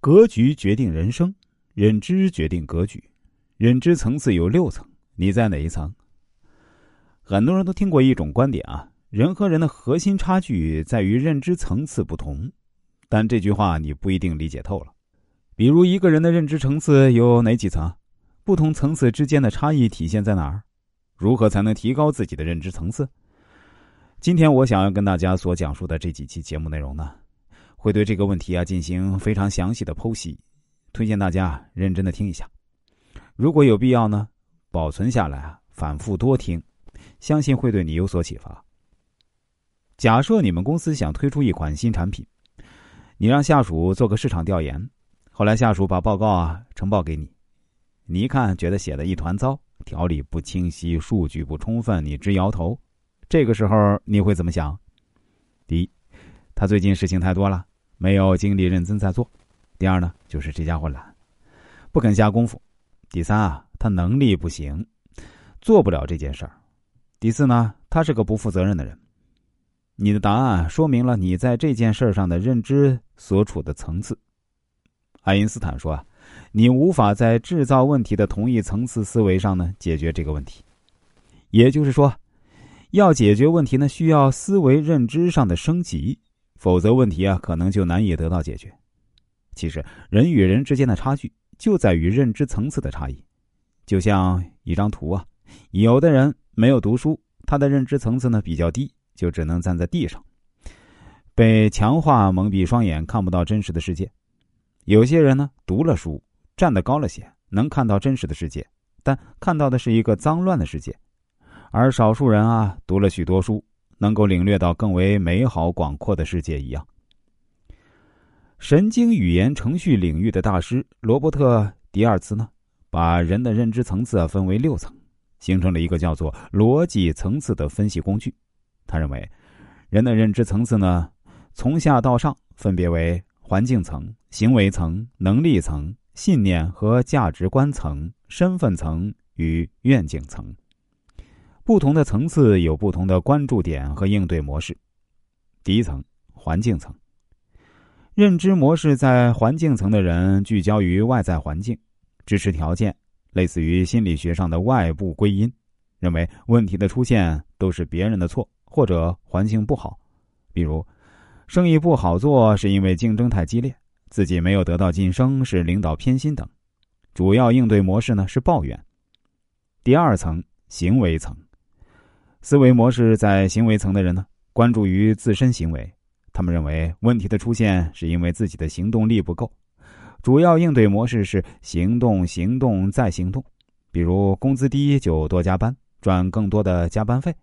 格局决定人生，认知决定格局。认知层次有六层，你在哪一层？很多人都听过一种观点啊，人和人的核心差距在于认知层次不同。但这句话你不一定理解透了。比如一个人的认知层次有哪几层？不同层次之间的差异体现在哪儿？如何才能提高自己的认知层次？今天我想要跟大家所讲述的这几期节目内容呢？会对这个问题啊进行非常详细的剖析，推荐大家认真的听一下。如果有必要呢，保存下来啊，反复多听，相信会对你有所启发。假设你们公司想推出一款新产品，你让下属做个市场调研，后来下属把报告啊呈报给你，你一看觉得写的一团糟，条理不清晰，数据不充分，你直摇头。这个时候你会怎么想？第一，他最近事情太多了。没有精力认真在做，第二呢，就是这家伙懒，不肯下功夫；第三啊，他能力不行，做不了这件事儿；第四呢，他是个不负责任的人。你的答案说明了你在这件事上的认知所处的层次。爱因斯坦说啊，你无法在制造问题的同一层次思维上呢解决这个问题，也就是说，要解决问题呢，需要思维认知上的升级。否则，问题啊可能就难以得到解决。其实，人与人之间的差距就在于认知层次的差异。就像一张图啊，有的人没有读书，他的认知层次呢比较低，就只能站在地上，被强化蒙蔽双眼，看不到真实的世界。有些人呢读了书，站得高了些，能看到真实的世界，但看到的是一个脏乱的世界。而少数人啊读了许多书。能够领略到更为美好广阔的世界一样。神经语言程序领域的大师罗伯特·迪尔茨呢，把人的认知层次分为六层，形成了一个叫做逻辑层次的分析工具。他认为，人的认知层次呢，从下到上分别为环境层、行为层、能力层、信念和价值观层、身份层与愿景层。不同的层次有不同的关注点和应对模式。第一层，环境层。认知模式在环境层的人聚焦于外在环境、支持条件，类似于心理学上的外部归因，认为问题的出现都是别人的错或者环境不好，比如生意不好做是因为竞争太激烈，自己没有得到晋升是领导偏心等。主要应对模式呢是抱怨。第二层，行为层。思维模式在行为层的人呢，关注于自身行为，他们认为问题的出现是因为自己的行动力不够，主要应对模式是行动、行动再行动，比如工资低就多加班，赚更多的加班费，